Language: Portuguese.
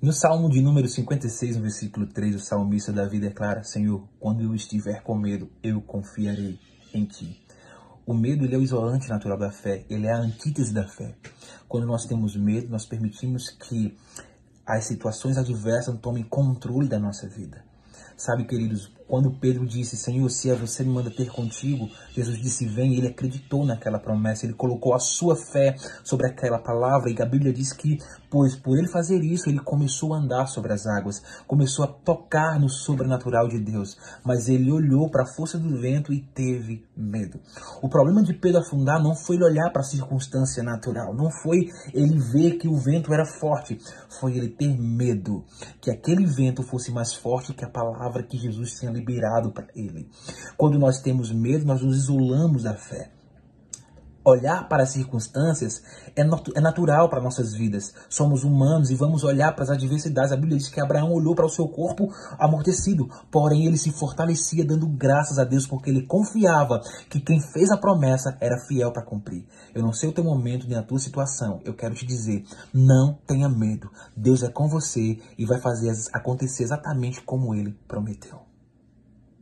No Salmo de número 56, no versículo 3, o salmista Davi declara: Senhor, quando eu estiver com medo, eu confiarei em ti. O medo ele é o isolante natural da fé, ele é a antítese da fé. Quando nós temos medo, nós permitimos que as situações adversas tomem controle da nossa vida. Sabe, queridos, quando Pedro disse, Senhor, se é você me manda ter contigo, Jesus disse, vem, ele acreditou naquela promessa, ele colocou a sua fé sobre aquela palavra, e a Bíblia diz que, pois por ele fazer isso, ele começou a andar sobre as águas, começou a tocar no sobrenatural de Deus, mas ele olhou para a força do vento e teve medo. O problema de Pedro afundar não foi ele olhar para a circunstância natural, não foi ele ver que o vento era forte, foi ele ter medo que aquele vento fosse mais forte que a palavra que Jesus tinha liberado para ele. Quando nós temos medo, nós nos isolamos da fé. Olhar para as circunstâncias é, nat é natural para nossas vidas. Somos humanos e vamos olhar para as adversidades. A Bíblia diz que Abraão olhou para o seu corpo amortecido, porém ele se fortalecia dando graças a Deus porque ele confiava que quem fez a promessa era fiel para cumprir. Eu não sei o teu momento nem a tua situação. Eu quero te dizer, não tenha medo. Deus é com você e vai fazer acontecer exatamente como ele prometeu.